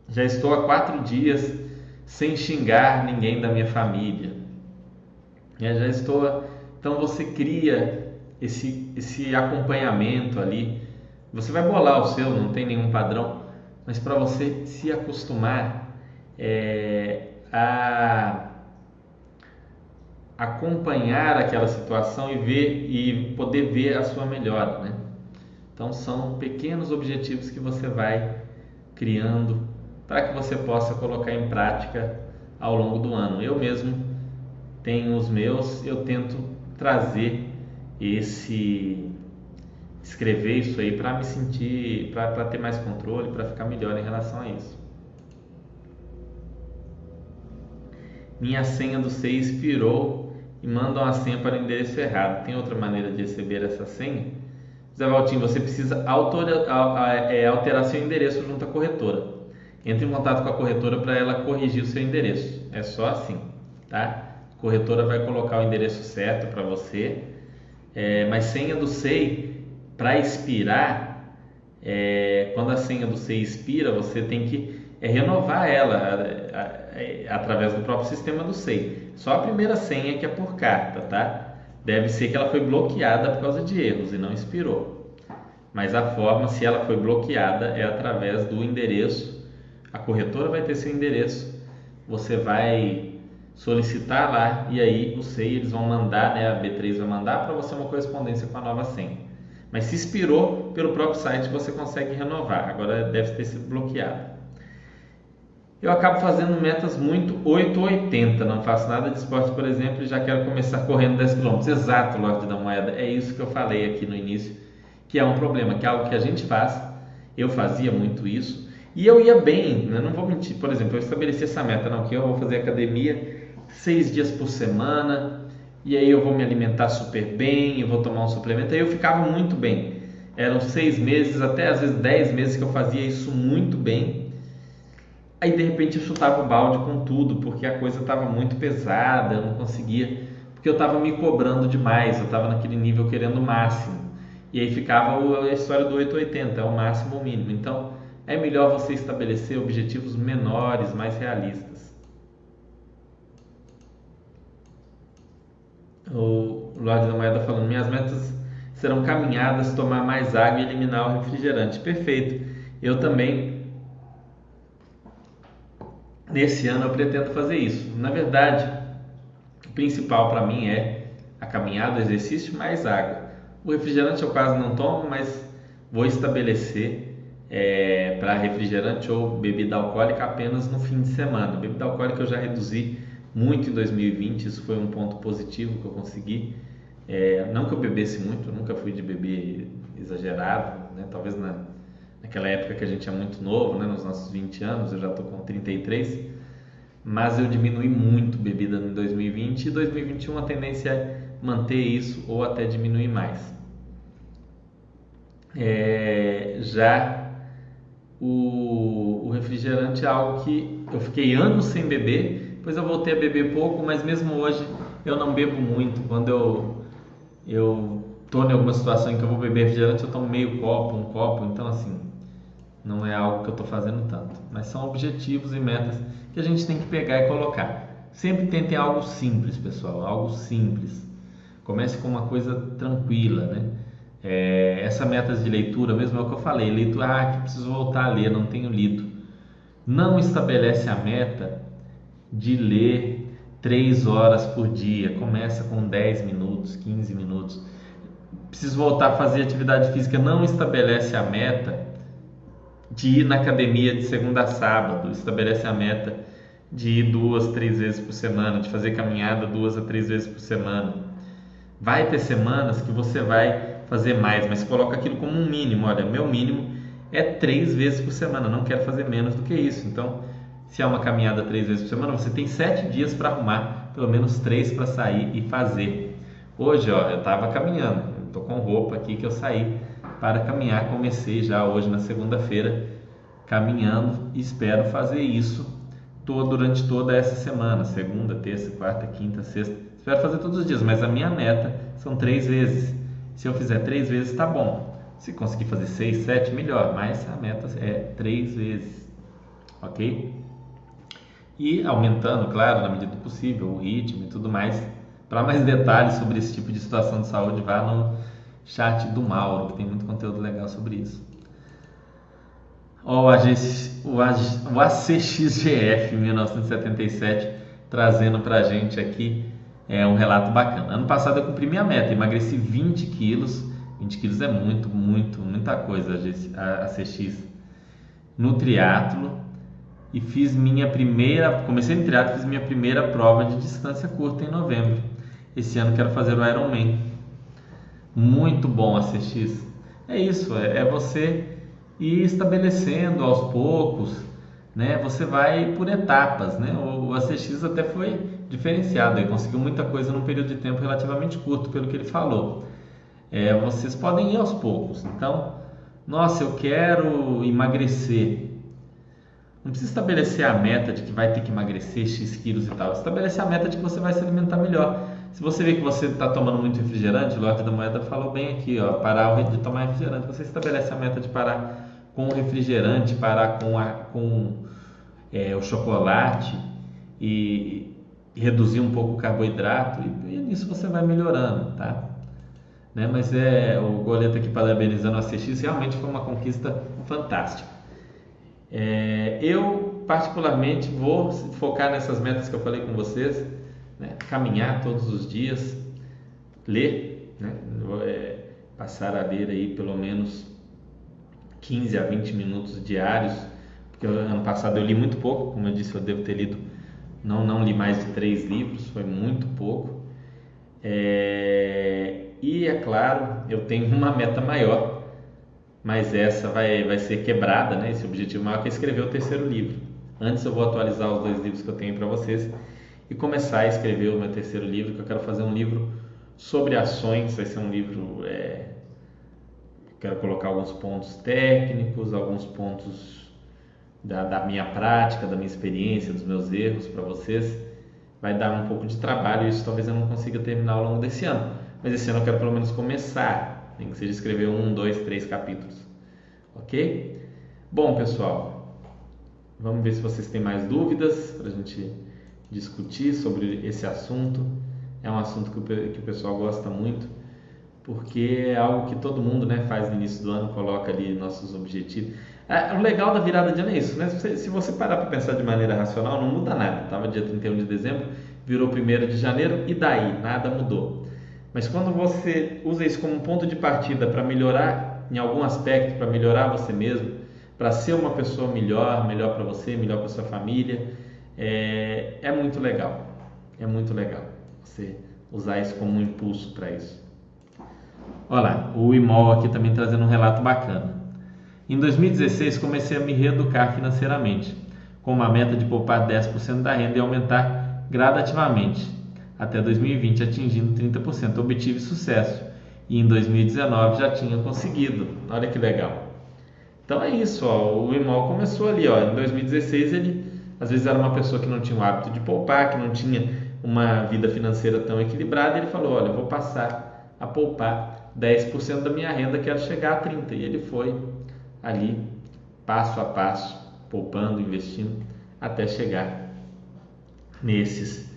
Já estou há quatro dias sem xingar ninguém da minha família. É, já estou. Então, você cria esse, esse acompanhamento ali. Você vai bolar o seu, não tem nenhum padrão mas para você se acostumar é, a acompanhar aquela situação e ver e poder ver a sua melhora, né? Então são pequenos objetivos que você vai criando para que você possa colocar em prática ao longo do ano. Eu mesmo tenho os meus, eu tento trazer esse escrever isso aí para me sentir, para ter mais controle, para ficar melhor em relação a isso. Minha senha do C expirou e mandam a senha para o endereço errado. Tem outra maneira de receber essa senha? Zé Valtinho, você precisa é, alterar seu endereço junto à corretora. Entre em contato com a corretora para ela corrigir o seu endereço. É só assim, tá? A corretora vai colocar o endereço certo para você. É, mas senha do SEI para expirar, é, quando a senha do C expira, você tem que é, renovar ela a, a, a, através do próprio sistema do SEI. Só a primeira senha que é por carta, tá? Deve ser que ela foi bloqueada por causa de erros e não expirou. Mas a forma, se ela foi bloqueada, é através do endereço. A corretora vai ter seu endereço. Você vai solicitar lá e aí o SEI eles vão mandar, né, a B3 vai mandar para você uma correspondência com a nova senha. Mas se expirou pelo próprio site, você consegue renovar. Agora deve ter sido bloqueado. Eu acabo fazendo metas muito 8 ou 80. Não faço nada de esporte, por exemplo, e já quero começar correndo 10 km. Exato, Lorde da Moeda. É isso que eu falei aqui no início, que é um problema, que é algo que a gente faz. Eu fazia muito isso. E eu ia bem, né? não vou mentir. Por exemplo, eu estabeleci essa meta, não, que eu vou fazer academia seis dias por semana, e aí eu vou me alimentar super bem, eu vou tomar um suplemento. Aí eu ficava muito bem. Eram seis meses, até às vezes dez meses que eu fazia isso muito bem. Aí de repente eu chutava o balde com tudo, porque a coisa estava muito pesada, eu não conseguia, porque eu estava me cobrando demais, eu estava naquele nível querendo o máximo. E aí ficava a história do 880, é o máximo ou o mínimo. Então é melhor você estabelecer objetivos menores, mais realistas. o Lorde da Moeda falando: minhas metas serão caminhadas, tomar mais água e eliminar o refrigerante. Perfeito. Eu também, nesse ano, eu pretendo fazer isso. Na verdade, o principal para mim é a caminhada, o exercício mais água. O refrigerante eu quase não tomo, mas vou estabelecer é, para refrigerante ou bebida alcoólica apenas no fim de semana. Bebida alcoólica eu já reduzi muito em 2020, isso foi um ponto positivo que eu consegui. É, não que eu bebesse muito, eu nunca fui de beber exagerado, né? talvez na, naquela época que a gente é muito novo, né? nos nossos 20 anos, eu já estou com 33, mas eu diminui muito bebida em 2020 e 2021 a tendência é manter isso ou até diminuir mais. É, já o, o refrigerante é algo que eu fiquei anos sem beber depois eu voltei a beber pouco, mas mesmo hoje eu não bebo muito. Quando eu eu em alguma situação em que eu vou beber refrigerante, eu tomo meio copo, um copo, então assim, não é algo que eu estou fazendo tanto. Mas são objetivos e metas que a gente tem que pegar e colocar. Sempre tentem algo simples, pessoal, algo simples. Comece com uma coisa tranquila, né? É, essa meta de leitura, mesmo é o que eu falei, leitura, ah, que preciso voltar a ler, não tenho lido. Não estabelece a meta de ler três horas por dia. Começa com 10 minutos, 15 minutos. Preciso voltar a fazer atividade física. Não estabelece a meta de ir na academia de segunda a sábado. Estabelece a meta de ir duas, três vezes por semana, de fazer caminhada duas a três vezes por semana. Vai ter semanas que você vai fazer mais, mas coloca aquilo como um mínimo. Olha, meu mínimo é três vezes por semana, não quero fazer menos do que isso. Então, se é uma caminhada três vezes por semana, você tem sete dias para arrumar, pelo menos três para sair e fazer. Hoje, ó, eu estava caminhando, estou com roupa aqui que eu saí para caminhar, comecei já hoje na segunda-feira caminhando e espero fazer isso todo, durante toda essa semana, segunda, terça, quarta, quinta, sexta. Espero fazer todos os dias, mas a minha meta são três vezes. Se eu fizer três vezes, tá bom. Se conseguir fazer seis, sete, melhor. Mas a meta é três vezes, ok? E aumentando, claro, na medida do possível, o ritmo e tudo mais. Para mais detalhes sobre esse tipo de situação de saúde, vá no chat do Mauro, que tem muito conteúdo legal sobre isso. Ó, o, ACXGF 1977 trazendo para gente aqui é, um relato bacana. Ano passado eu cumpri minha meta, emagreci 20 quilos. 20 quilos é muito, muito, muita coisa a ACX no triatlo e fiz minha primeira, comecei no triatlo, fiz minha primeira prova de distância curta em novembro. Esse ano quero fazer o Ironman. Muito bom a CX. É isso, é, é você ir estabelecendo aos poucos, né? Você vai por etapas, né? O, ACX até foi diferenciado, ele conseguiu muita coisa num período de tempo relativamente curto, pelo que ele falou. É, vocês podem ir aos poucos. Então, nossa, eu quero emagrecer. Não precisa estabelecer a meta de que vai ter que emagrecer X quilos e tal. Estabelecer a meta de que você vai se alimentar melhor. Se você vê que você está tomando muito refrigerante, o Lorde da Moeda falou bem aqui, ó, parar de tomar refrigerante. Você estabelece a meta de parar com o refrigerante, parar com, a, com é, o chocolate e, e, reduzir um pouco o carboidrato e, e nisso você vai melhorando, tá? Né? Mas é o Goleta aqui parabenizando a CX, realmente foi uma conquista fantástica. É, eu particularmente vou focar nessas metas que eu falei com vocês, né? caminhar todos os dias, ler, né? É, passar a ler aí pelo menos 15 a 20 minutos diários, porque ano passado eu li muito pouco, como eu disse, eu devo ter lido, não, não li mais de três livros, foi muito pouco. É, e é claro, eu tenho uma meta maior, mas essa vai, vai ser quebrada, né? Esse objetivo maior que é escrever o terceiro livro. Antes eu vou atualizar os dois livros que eu tenho para vocês e começar a escrever o meu terceiro livro, que eu quero fazer um livro sobre ações, vai ser um livro é, quero colocar alguns pontos técnicos, alguns pontos da, da, minha prática, da minha experiência, dos meus erros para vocês. Vai dar um pouco de trabalho, isso talvez eu não consiga terminar ao longo desse ano. Mas esse ano eu quero pelo menos começar, nem que seja escrever um, dois, três capítulos. Ok? Bom, pessoal, vamos ver se vocês têm mais dúvidas para a gente discutir sobre esse assunto. É um assunto que o, que o pessoal gosta muito porque é algo que todo mundo né, faz no início do ano, coloca ali nossos objetivos. É, o legal da virada de ano é isso, né? Se você, parar para pensar de maneira racional, não muda nada. Estava dia 31 de dezembro, virou 1 de janeiro e daí? Nada mudou. Mas quando você usa isso como um ponto de partida para melhorar em algum aspecto, para melhorar você mesmo, para ser uma pessoa melhor, melhor para você, melhor para sua família, é, é muito legal. É muito legal você usar isso como um impulso para isso. Olha lá, o Imol aqui também trazendo um relato bacana. Em 2016 comecei a me reeducar financeiramente, com uma meta de poupar 10% da renda e aumentar gradativamente, até 2020 atingindo 30%. Obtive sucesso e em 2019 já tinha conseguido. Olha que legal. Então é isso, ó, o Imol começou ali, ó, em 2016 ele às vezes era uma pessoa que não tinha o hábito de poupar, que não tinha uma vida financeira tão equilibrada, ele falou: "Olha, vou passar a poupar 10% da minha renda, quero chegar a 30%. E ele foi ali, passo a passo, poupando, investindo, até chegar nesses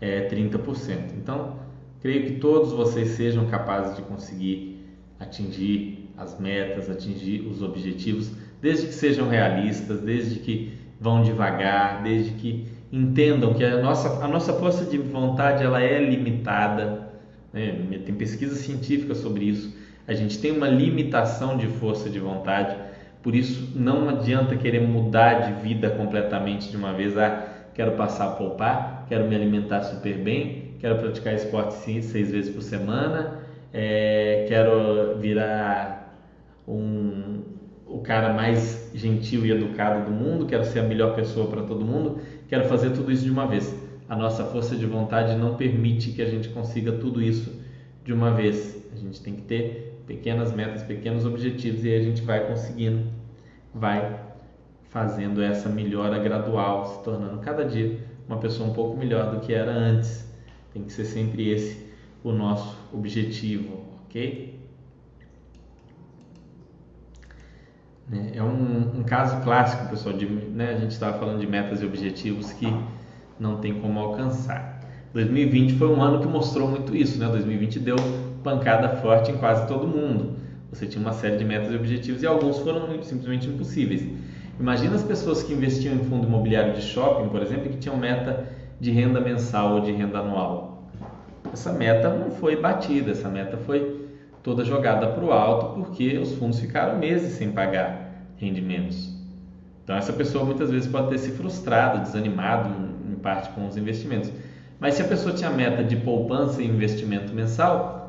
é, 30%. Então, creio que todos vocês sejam capazes de conseguir atingir as metas, atingir os objetivos, desde que sejam realistas, desde que vão devagar, desde que entendam que a nossa, a nossa força de vontade ela é limitada né? Tem pesquisa científica sobre isso. A gente tem uma limitação de força de vontade, por isso não adianta querer mudar de vida completamente de uma vez. Ah, quero passar a poupar, quero me alimentar super bem, quero praticar esporte sim, seis vezes por semana, é, quero virar um, o cara mais gentil e educado do mundo, quero ser a melhor pessoa para todo mundo, quero fazer tudo isso de uma vez. A nossa força de vontade não permite que a gente consiga tudo isso de uma vez. A gente tem que ter pequenas metas, pequenos objetivos e a gente vai conseguindo, vai fazendo essa melhora gradual, se tornando cada dia uma pessoa um pouco melhor do que era antes. Tem que ser sempre esse o nosso objetivo, ok? Né? É um, um caso clássico, pessoal, de, né, a gente estava falando de metas e objetivos que não tem como alcançar. 2020 foi um ano que mostrou muito isso, né? 2020 deu pancada forte em quase todo mundo. Você tinha uma série de metas e objetivos e alguns foram simplesmente impossíveis. Imagina as pessoas que investiam em fundo imobiliário de shopping, por exemplo, que tinham meta de renda mensal ou de renda anual. Essa meta não foi batida, essa meta foi toda jogada para o alto porque os fundos ficaram meses sem pagar rendimentos. Então essa pessoa muitas vezes pode ter se frustrado, desanimado em parte com os investimentos. Mas se a pessoa tinha meta de poupança e investimento mensal,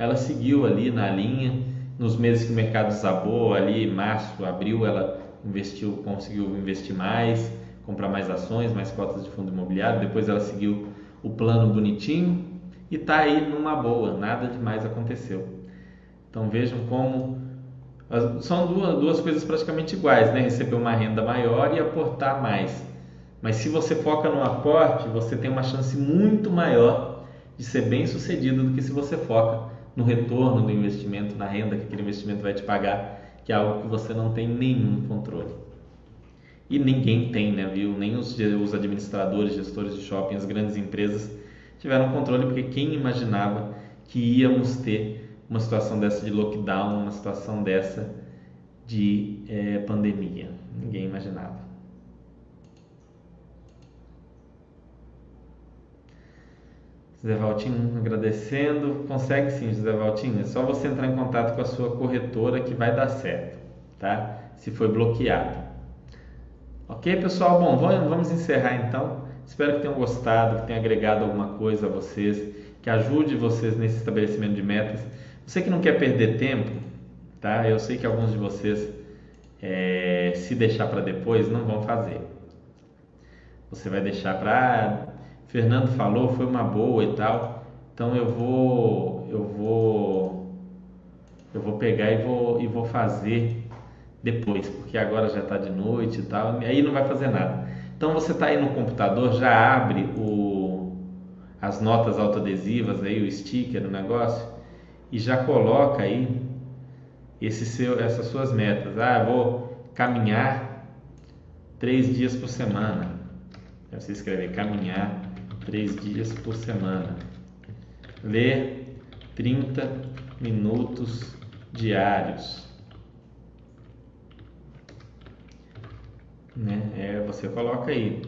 ela seguiu ali na linha. Nos meses que o mercado desabou, ali março, abril, ela investiu, conseguiu investir mais, comprar mais ações, mais cotas de fundo imobiliário. Depois ela seguiu o plano bonitinho e está aí numa boa, nada demais aconteceu. Então vejam como são duas, duas coisas praticamente iguais, né? Receber uma renda maior e aportar mais. Mas se você foca no aporte, você tem uma chance muito maior de ser bem sucedido do que se você foca no retorno do investimento, na renda que aquele investimento vai te pagar, que é algo que você não tem nenhum controle. E ninguém tem, né, viu? Nem os, os administradores, gestores de shopping, as grandes empresas tiveram controle, porque quem imaginava que íamos ter uma situação dessa de lockdown, uma situação dessa de é, pandemia? Ninguém imaginava. José Valtinho agradecendo. Consegue sim, José Valtinho. É só você entrar em contato com a sua corretora que vai dar certo, tá? Se foi bloqueado. Ok, pessoal? Bom, vamos encerrar então. Espero que tenham gostado, que tenha agregado alguma coisa a vocês, que ajude vocês nesse estabelecimento de metas. Você que não quer perder tempo, tá? Eu sei que alguns de vocês, é, se deixar para depois, não vão fazer. Você vai deixar para Fernando falou, foi uma boa e tal. Então eu vou, eu vou, eu vou pegar e vou e vou fazer depois, porque agora já está de noite e tal. Aí não vai fazer nada. Então você está aí no computador, já abre o, as notas autoadesivas aí, o sticker do negócio e já coloca aí esse seu, essas suas metas. Ah, vou caminhar três dias por semana. Você escrever caminhar três dias por semana. Ler 30 minutos diários. né? É, você coloca aí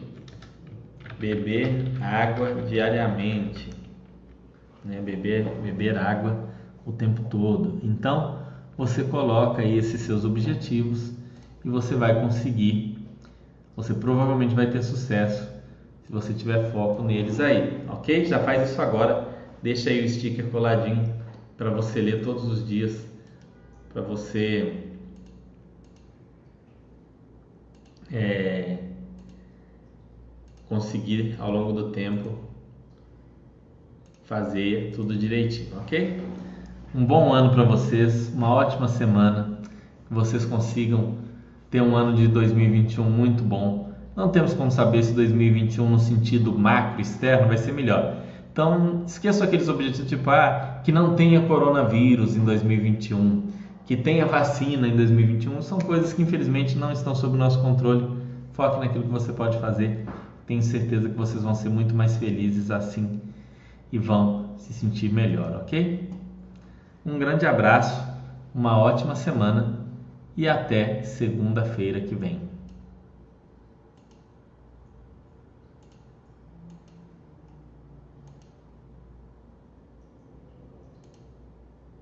beber água diariamente, né? Beber, beber água o tempo todo. Então você coloca aí esses seus objetivos e você vai conseguir. Você provavelmente vai ter sucesso se você tiver foco neles aí, ok? Já faz isso agora. Deixa aí o sticker coladinho para você ler todos os dias, para você é, conseguir ao longo do tempo fazer tudo direitinho, ok? Um bom ano para vocês, uma ótima semana, que vocês consigam ter um ano de 2021 muito bom. Não temos como saber se 2021 no sentido macro externo vai ser melhor. Então, esqueça aqueles objetivos tipo ah, que não tenha coronavírus em 2021 que tenha vacina em 2021, são coisas que infelizmente não estão sob nosso controle. Foque naquilo que você pode fazer. Tenho certeza que vocês vão ser muito mais felizes assim e vão se sentir melhor, ok? Um grande abraço, uma ótima semana e até segunda-feira que vem.